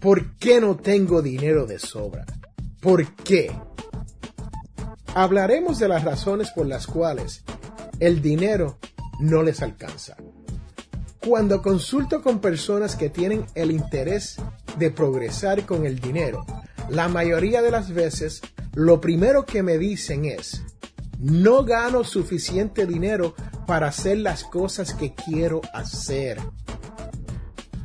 ¿Por qué no tengo dinero de sobra? ¿Por qué? Hablaremos de las razones por las cuales el dinero no les alcanza. Cuando consulto con personas que tienen el interés de progresar con el dinero, la mayoría de las veces lo primero que me dicen es, no gano suficiente dinero para hacer las cosas que quiero hacer.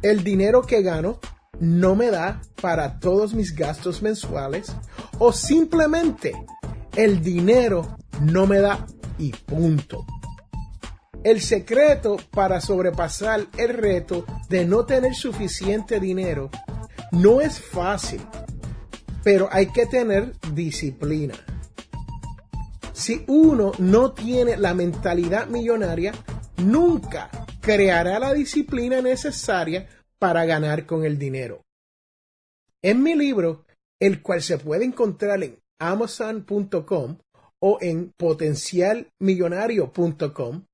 El dinero que gano no me da para todos mis gastos mensuales o simplemente el dinero no me da y punto. El secreto para sobrepasar el reto de no tener suficiente dinero no es fácil, pero hay que tener disciplina. Si uno no tiene la mentalidad millonaria, nunca creará la disciplina necesaria para ganar con el dinero. En mi libro, el cual se puede encontrar en amazon.com o en potencialmillonario.com,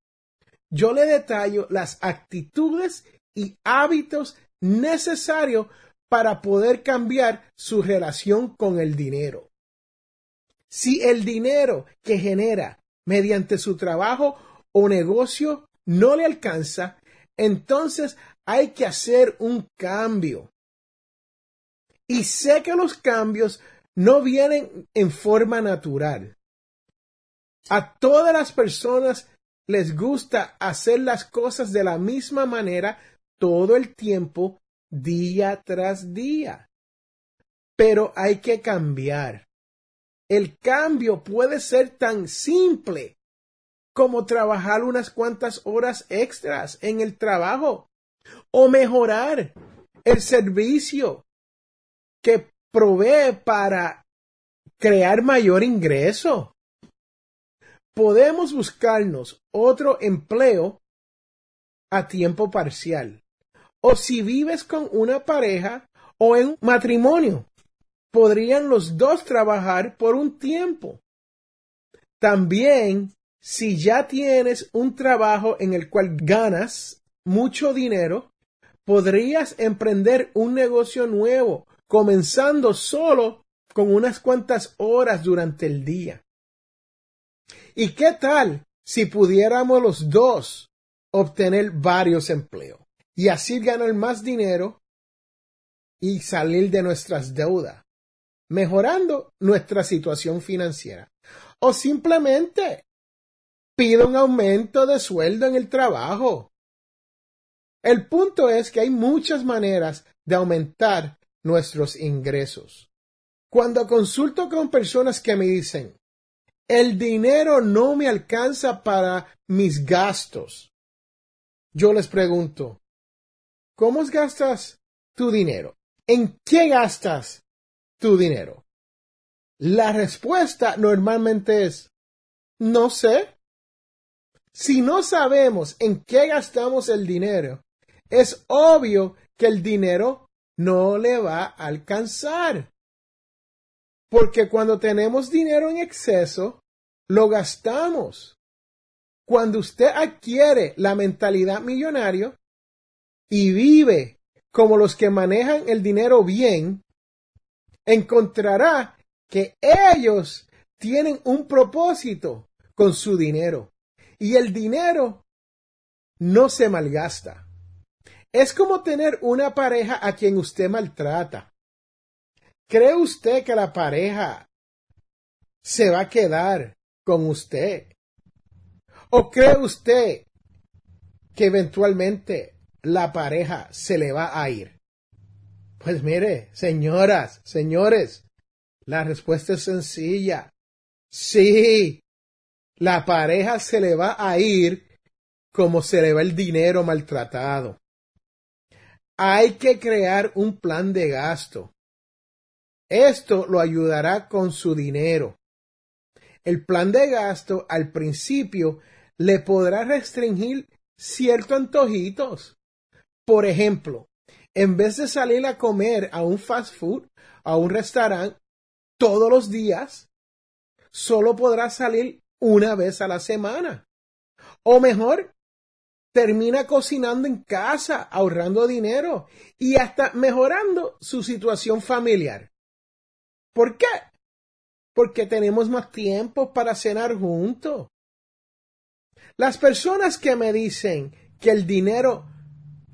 yo le detallo las actitudes y hábitos necesarios para poder cambiar su relación con el dinero. Si el dinero que genera mediante su trabajo o negocio no le alcanza, entonces hay que hacer un cambio. Y sé que los cambios no vienen en forma natural. A todas las personas les gusta hacer las cosas de la misma manera todo el tiempo, día tras día. Pero hay que cambiar. El cambio puede ser tan simple como trabajar unas cuantas horas extras en el trabajo o mejorar el servicio que provee para crear mayor ingreso. Podemos buscarnos otro empleo a tiempo parcial. O si vives con una pareja o en matrimonio, podrían los dos trabajar por un tiempo. También, si ya tienes un trabajo en el cual ganas mucho dinero, podrías emprender un negocio nuevo, comenzando solo con unas cuantas horas durante el día. ¿Y qué tal si pudiéramos los dos obtener varios empleos y así ganar más dinero y salir de nuestras deudas, mejorando nuestra situación financiera? O simplemente pide un aumento de sueldo en el trabajo. El punto es que hay muchas maneras de aumentar nuestros ingresos. Cuando consulto con personas que me dicen, el dinero no me alcanza para mis gastos, yo les pregunto, ¿cómo gastas tu dinero? ¿En qué gastas tu dinero? La respuesta normalmente es, no sé. Si no sabemos en qué gastamos el dinero, es obvio que el dinero no le va a alcanzar. Porque cuando tenemos dinero en exceso, lo gastamos. Cuando usted adquiere la mentalidad millonario y vive como los que manejan el dinero bien, encontrará que ellos tienen un propósito con su dinero y el dinero no se malgasta. Es como tener una pareja a quien usted maltrata. ¿Cree usted que la pareja se va a quedar con usted? ¿O cree usted que eventualmente la pareja se le va a ir? Pues mire, señoras, señores, la respuesta es sencilla. Sí, la pareja se le va a ir como se le va el dinero maltratado. Hay que crear un plan de gasto. Esto lo ayudará con su dinero. El plan de gasto al principio le podrá restringir ciertos antojitos. Por ejemplo, en vez de salir a comer a un fast food, a un restaurante todos los días, solo podrá salir una vez a la semana. O mejor, termina cocinando en casa, ahorrando dinero y hasta mejorando su situación familiar. ¿Por qué? Porque tenemos más tiempo para cenar juntos. Las personas que me dicen que el dinero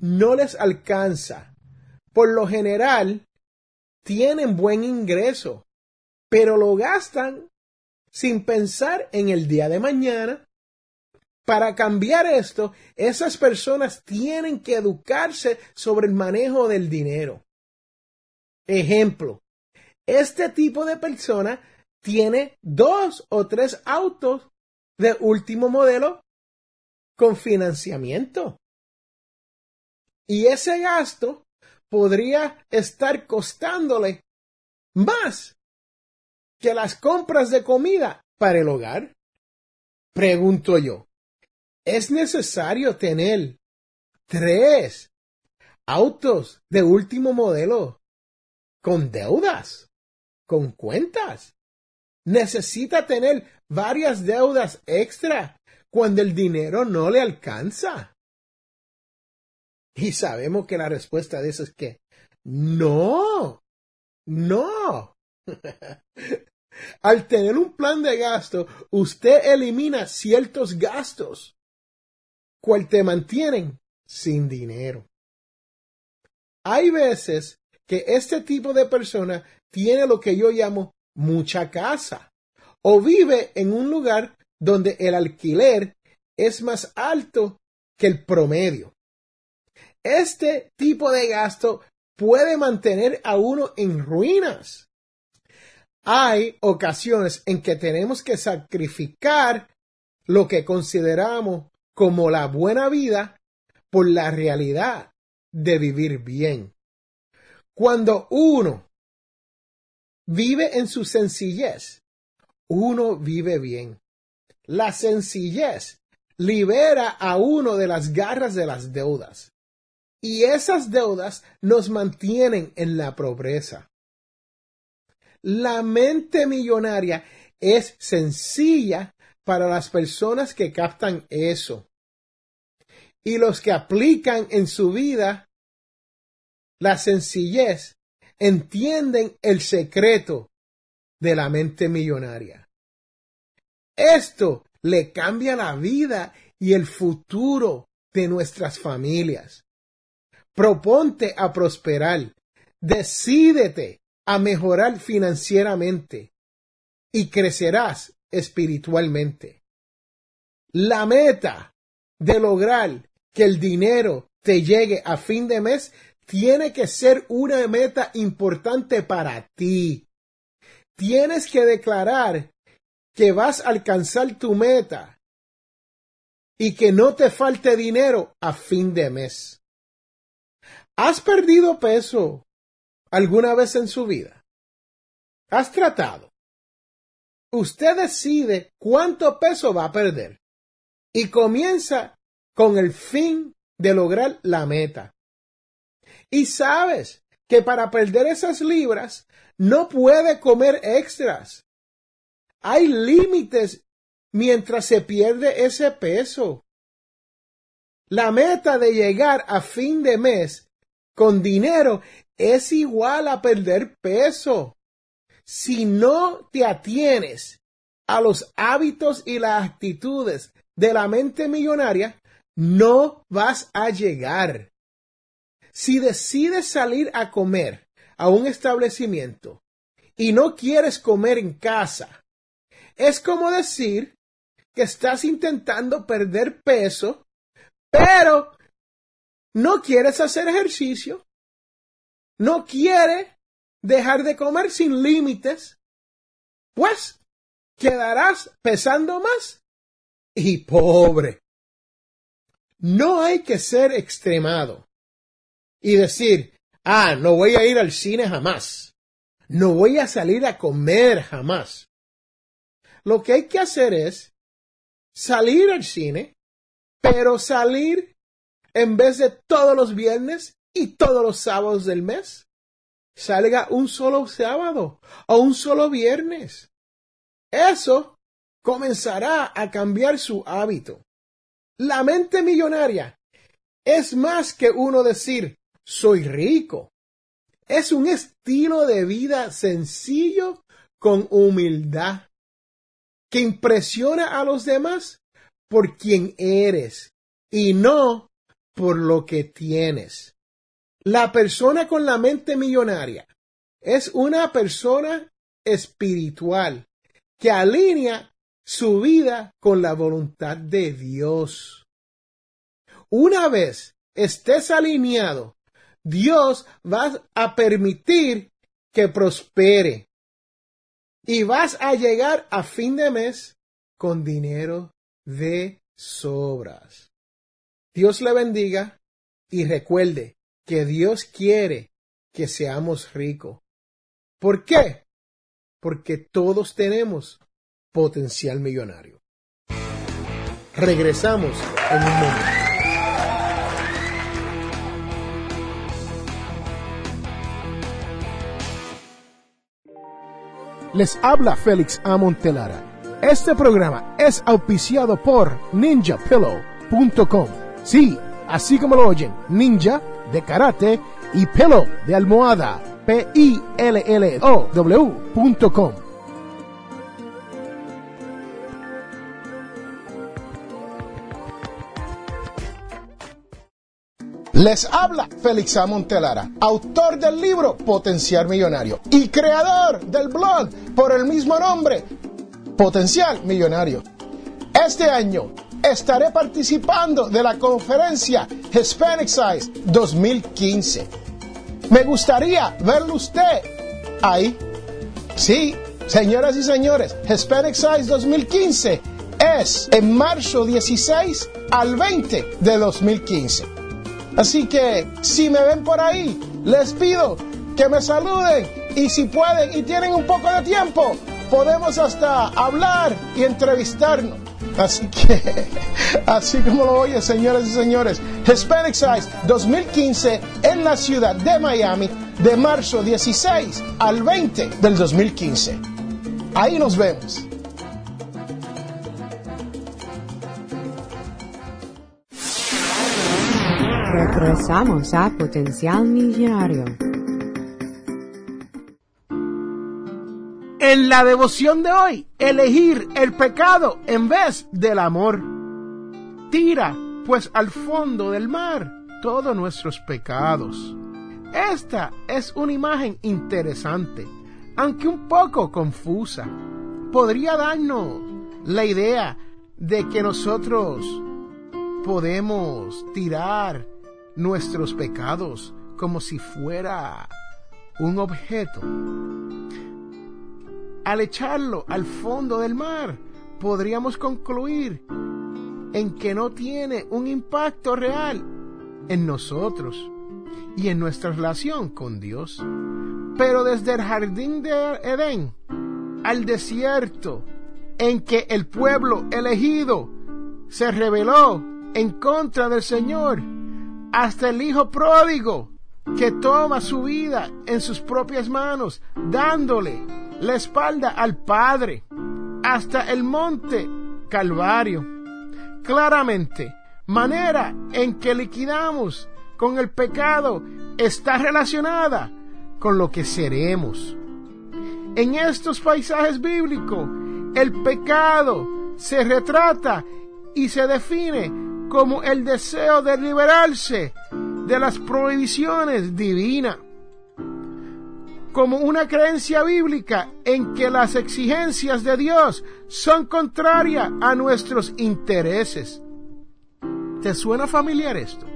no les alcanza, por lo general, tienen buen ingreso, pero lo gastan sin pensar en el día de mañana. Para cambiar esto, esas personas tienen que educarse sobre el manejo del dinero. Ejemplo, este tipo de persona tiene dos o tres autos de último modelo con financiamiento. Y ese gasto podría estar costándole más que las compras de comida para el hogar? Pregunto yo, ¿es necesario tener tres autos de último modelo con deudas, con cuentas? ¿Necesita tener varias deudas extra cuando el dinero no le alcanza? Y sabemos que la respuesta de eso es que no, no. Al tener un plan de gasto, usted elimina ciertos gastos, cual te mantienen sin dinero. Hay veces que este tipo de persona tiene lo que yo llamo mucha casa o vive en un lugar donde el alquiler es más alto que el promedio. Este tipo de gasto puede mantener a uno en ruinas hay ocasiones en que tenemos que sacrificar lo que consideramos como la buena vida por la realidad de vivir bien. Cuando uno vive en su sencillez, uno vive bien. La sencillez libera a uno de las garras de las deudas. Y esas deudas nos mantienen en la pobreza. La mente millonaria es sencilla para las personas que captan eso. Y los que aplican en su vida la sencillez entienden el secreto de la mente millonaria. Esto le cambia la vida y el futuro de nuestras familias. Proponte a prosperar. Decídete a mejorar financieramente y crecerás espiritualmente. La meta de lograr que el dinero te llegue a fin de mes tiene que ser una meta importante para ti. Tienes que declarar que vas a alcanzar tu meta y que no te falte dinero a fin de mes. ¿Has perdido peso alguna vez en su vida? ¿Has tratado? Usted decide cuánto peso va a perder y comienza con el fin de lograr la meta. Y sabes que para perder esas libras no puede comer extras. Hay límites mientras se pierde ese peso. La meta de llegar a fin de mes con dinero es igual a perder peso. Si no te atienes a los hábitos y las actitudes de la mente millonaria, no vas a llegar. Si decides salir a comer a un establecimiento y no quieres comer en casa. Es como decir que estás intentando perder peso, pero no quieres hacer ejercicio, no quiere dejar de comer sin límites, pues quedarás pesando más y pobre. No hay que ser extremado y decir, ah, no voy a ir al cine jamás, no voy a salir a comer jamás. Lo que hay que hacer es salir al cine, pero salir en vez de todos los viernes y todos los sábados del mes. Salga un solo sábado o un solo viernes. Eso comenzará a cambiar su hábito. La mente millonaria es más que uno decir soy rico. Es un estilo de vida sencillo con humildad que impresiona a los demás por quien eres y no por lo que tienes. La persona con la mente millonaria es una persona espiritual que alinea su vida con la voluntad de Dios. Una vez estés alineado, Dios va a permitir que prospere y vas a llegar a fin de mes con dinero de sobras. Dios le bendiga y recuerde que Dios quiere que seamos ricos. ¿Por qué? Porque todos tenemos potencial millonario. Regresamos en un momento. Les habla Félix Amontelara. Este programa es auspiciado por ninjapillow.com. Sí, así como lo oyen, ninja de karate y pillow de almohada, p i l l o w.com. Les habla Félix A. Montelara, autor del libro Potencial Millonario y creador del blog por el mismo nombre, Potencial Millonario. Este año estaré participando de la conferencia Hispanic Size 2015. Me gustaría verlo usted ahí. Sí, señoras y señores, Hispanic Size 2015 es en marzo 16 al 20 de 2015. Así que si me ven por ahí, les pido que me saluden y si pueden y tienen un poco de tiempo, podemos hasta hablar y entrevistarnos. Así que, así como lo oyen, señores y señores, Hispanic Size 2015 en la ciudad de Miami de marzo 16 al 20 del 2015. Ahí nos vemos. Regresamos a Potencial Millonario. En la devoción de hoy, elegir el pecado en vez del amor. Tira, pues, al fondo del mar todos nuestros pecados. Esta es una imagen interesante, aunque un poco confusa. Podría darnos la idea de que nosotros podemos tirar nuestros pecados como si fuera un objeto. Al echarlo al fondo del mar, podríamos concluir en que no tiene un impacto real en nosotros y en nuestra relación con Dios. Pero desde el jardín de Edén al desierto en que el pueblo elegido se rebeló en contra del Señor, hasta el hijo pródigo que toma su vida en sus propias manos, dándole la espalda al Padre, hasta el monte Calvario. Claramente, manera en que liquidamos con el pecado está relacionada con lo que seremos. En estos paisajes bíblicos, el pecado se retrata y se define como el deseo de liberarse de las prohibiciones divinas. como una creencia bíblica en que las exigencias de Dios son contrarias a nuestros intereses. ¿Te suena familiar esto?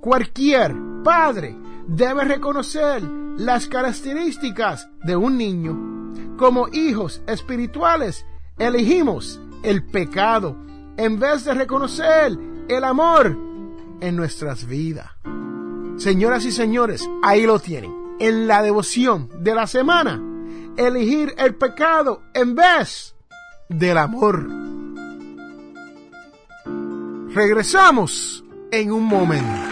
Cualquier padre debe reconocer las características de un niño. Como hijos espirituales, elegimos el pecado en vez de reconocer el amor en nuestras vidas. Señoras y señores, ahí lo tienen. En la devoción de la semana, elegir el pecado en vez del amor. Regresamos en un momento.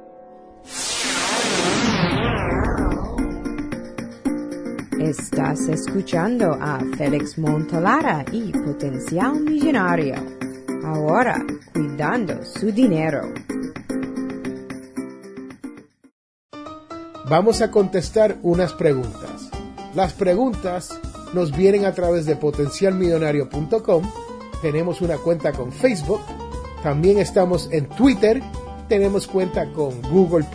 Escuchando a Félix Montalara y Potencial Millonario. Ahora, cuidando su dinero. Vamos a contestar unas preguntas. Las preguntas nos vienen a través de potencialmillonario.com. Tenemos una cuenta con Facebook. También estamos en Twitter. Tenemos cuenta con Google.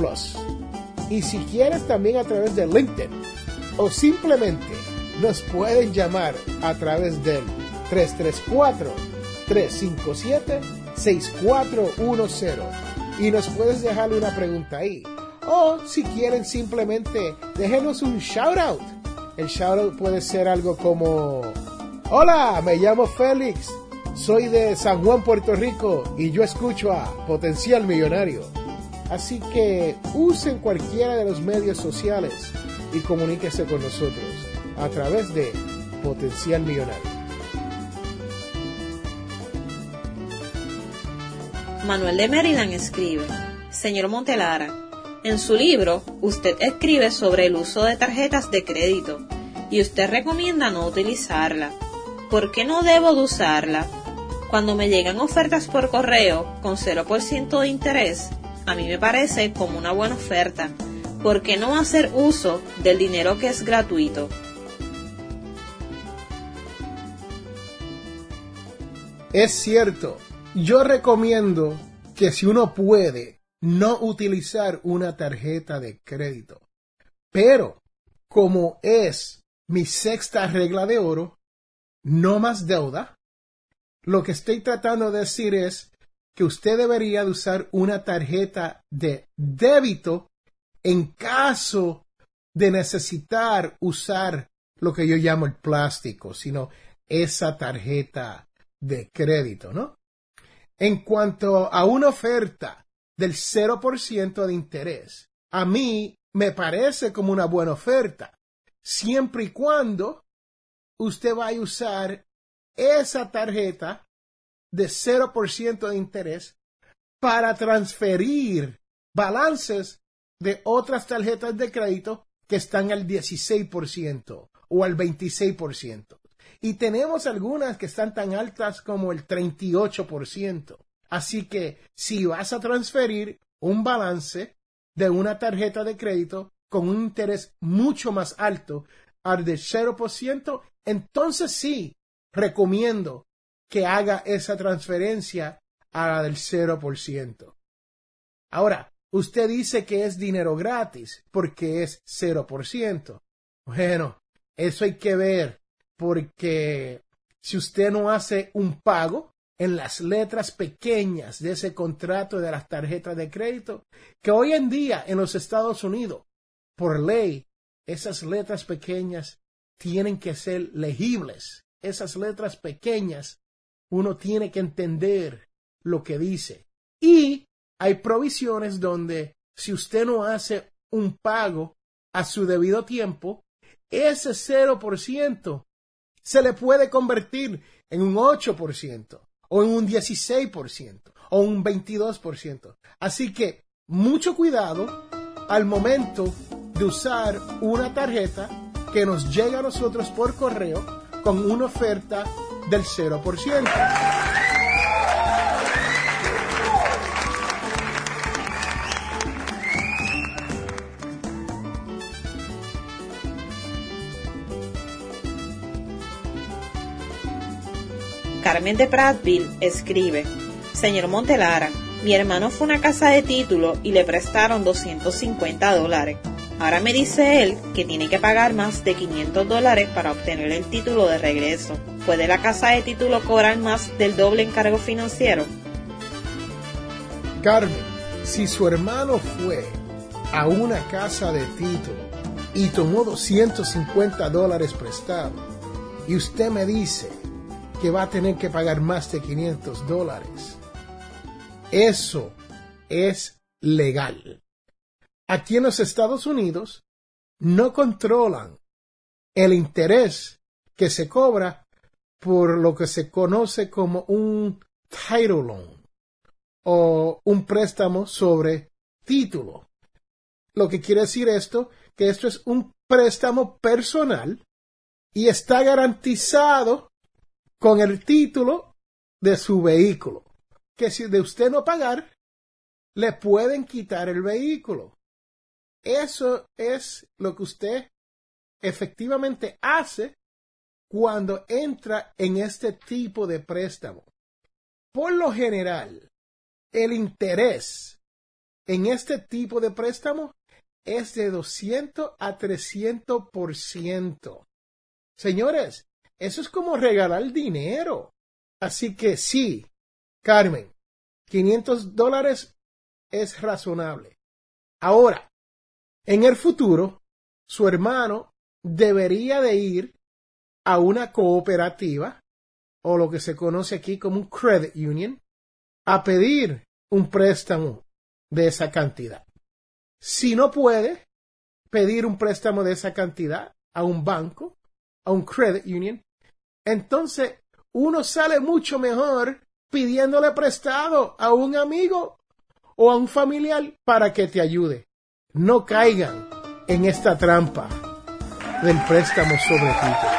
Y si quieres también a través de LinkedIn o simplemente nos pueden llamar a través del 334-357-6410 y nos puedes dejar una pregunta ahí. O si quieren simplemente déjenos un shout out. El shout out puede ser algo como, hola, me llamo Félix, soy de San Juan, Puerto Rico y yo escucho a Potencial Millonario. Así que usen cualquiera de los medios sociales y comuníquese con nosotros a través de Potencial Millonario. Manuel de Maryland escribe, Señor Montelara, en su libro usted escribe sobre el uso de tarjetas de crédito y usted recomienda no utilizarla. ¿Por qué no debo de usarla? Cuando me llegan ofertas por correo con 0% de interés, a mí me parece como una buena oferta ¿por qué no hacer uso del dinero que es gratuito? Es cierto, yo recomiendo que si uno puede, no utilizar una tarjeta de crédito. Pero, como es mi sexta regla de oro, no más deuda, lo que estoy tratando de decir es que usted debería de usar una tarjeta de débito en caso de necesitar usar lo que yo llamo el plástico, sino esa tarjeta de crédito, ¿no? En cuanto a una oferta del 0% de interés, a mí me parece como una buena oferta, siempre y cuando usted vaya a usar esa tarjeta de 0% de interés para transferir balances de otras tarjetas de crédito que están al 16% o al 26%. Y tenemos algunas que están tan altas como el 38%. Así que si vas a transferir un balance de una tarjeta de crédito con un interés mucho más alto al de 0%, entonces sí recomiendo que haga esa transferencia a la del 0%. Ahora, Usted dice que es dinero gratis porque es 0%. Bueno, eso hay que ver porque si usted no hace un pago en las letras pequeñas de ese contrato de las tarjetas de crédito, que hoy en día en los Estados Unidos, por ley, esas letras pequeñas tienen que ser legibles. Esas letras pequeñas, uno tiene que entender lo que dice. Y hay provisiones donde si usted no hace un pago a su debido tiempo, ese 0% se le puede convertir en un 8% o en un 16% o un 22%. Así que mucho cuidado al momento de usar una tarjeta que nos llega a nosotros por correo con una oferta del 0%. Carmen de Prattville escribe, Señor Montelara, mi hermano fue a una casa de título y le prestaron 250 dólares. Ahora me dice él que tiene que pagar más de 500 dólares para obtener el título de regreso. ¿Puede la casa de título cobrar más del doble en cargo financiero? Carmen, si su hermano fue a una casa de título y tomó 250 dólares prestado y usted me dice que va a tener que pagar más de 500 dólares. Eso es legal. Aquí en los Estados Unidos no controlan el interés que se cobra por lo que se conoce como un title loan o un préstamo sobre título. Lo que quiere decir esto, que esto es un préstamo personal y está garantizado con el título de su vehículo. Que si de usted no pagar, le pueden quitar el vehículo. Eso es lo que usted efectivamente hace cuando entra en este tipo de préstamo. Por lo general, el interés en este tipo de préstamo es de 200 a 300%. Señores, eso es como regalar dinero. Así que sí, Carmen, 500 dólares es razonable. Ahora, en el futuro, su hermano debería de ir a una cooperativa o lo que se conoce aquí como un credit union a pedir un préstamo de esa cantidad. Si no puede pedir un préstamo de esa cantidad a un banco, a un credit union, entonces uno sale mucho mejor pidiéndole prestado a un amigo o a un familiar para que te ayude. No caigan en esta trampa del préstamo sobre ti.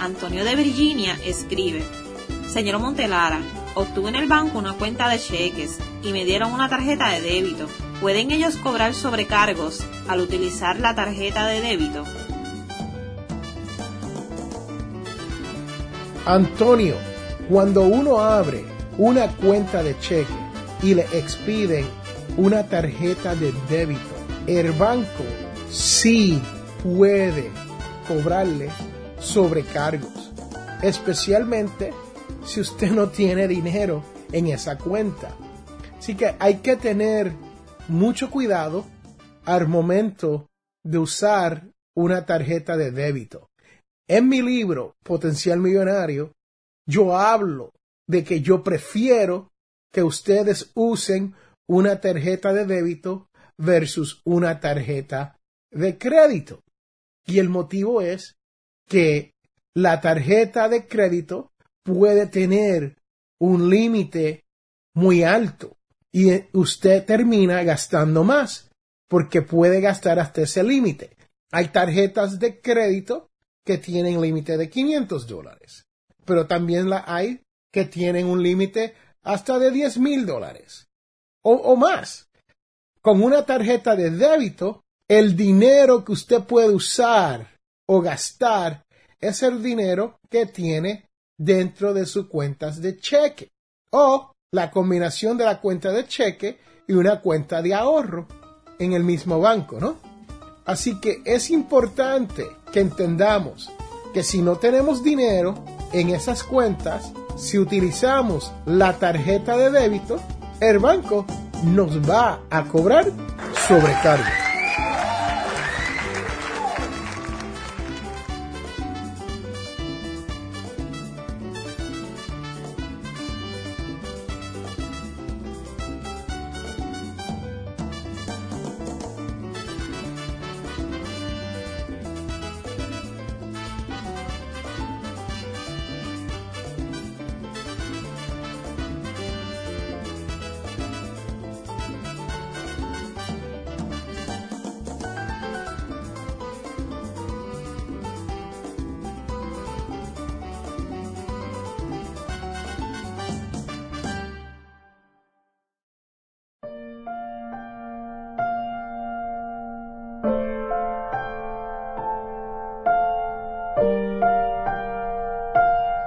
Antonio de Virginia escribe, Señor Montelara, obtuve en el banco una cuenta de cheques y me dieron una tarjeta de débito. ¿Pueden ellos cobrar sobrecargos al utilizar la tarjeta de débito? Antonio, cuando uno abre una cuenta de cheque y le expiden una tarjeta de débito, el banco sí puede cobrarle sobrecargos, especialmente si usted no tiene dinero en esa cuenta. Así que hay que tener mucho cuidado al momento de usar una tarjeta de débito. En mi libro, Potencial Millonario, yo hablo de que yo prefiero que ustedes usen una tarjeta de débito versus una tarjeta de crédito. Y el motivo es que la tarjeta de crédito puede tener un límite muy alto y usted termina gastando más porque puede gastar hasta ese límite. Hay tarjetas de crédito que tienen límite de 500 dólares, pero también hay que tienen un límite hasta de 10 mil dólares o más. Con una tarjeta de débito, el dinero que usted puede usar o gastar es el dinero que tiene dentro de sus cuentas de cheque o la combinación de la cuenta de cheque y una cuenta de ahorro en el mismo banco, ¿no? Así que es importante que entendamos que si no tenemos dinero en esas cuentas, si utilizamos la tarjeta de débito, el banco nos va a cobrar sobrecargo.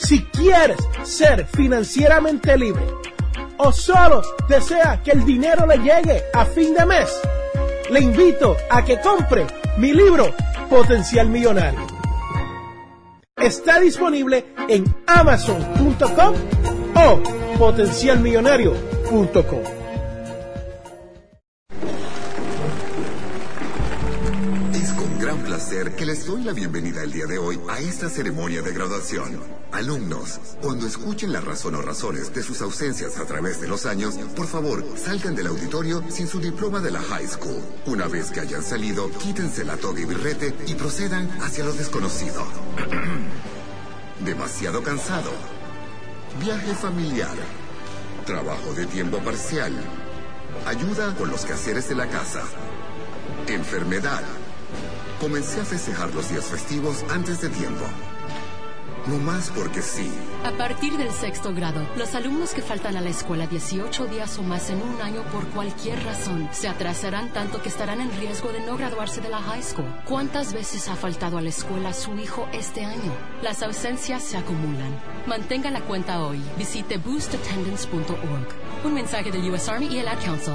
Si quieres ser financieramente libre o solo desea que el dinero le llegue a fin de mes, le invito a que compre mi libro Potencial Millonario. Está disponible en amazon.com o potencialmillonario.com. les doy la bienvenida el día de hoy a esta ceremonia de graduación. Alumnos, cuando escuchen la razón o razones de sus ausencias a través de los años, por favor, salgan del auditorio sin su diploma de la high school. Una vez que hayan salido, quítense la toga y birrete y procedan hacia lo desconocido. Demasiado cansado. Viaje familiar. Trabajo de tiempo parcial. Ayuda con los quehaceres de la casa. Enfermedad Comencé a festejar los días festivos antes de tiempo. No más porque sí. A partir del sexto grado, los alumnos que faltan a la escuela 18 días o más en un año por cualquier razón se atrasarán tanto que estarán en riesgo de no graduarse de la high school. ¿Cuántas veces ha faltado a la escuela su hijo este año? Las ausencias se acumulan. Mantenga la cuenta hoy. Visite boostattendance.org. Un mensaje del U.S. Army y el Ad Council.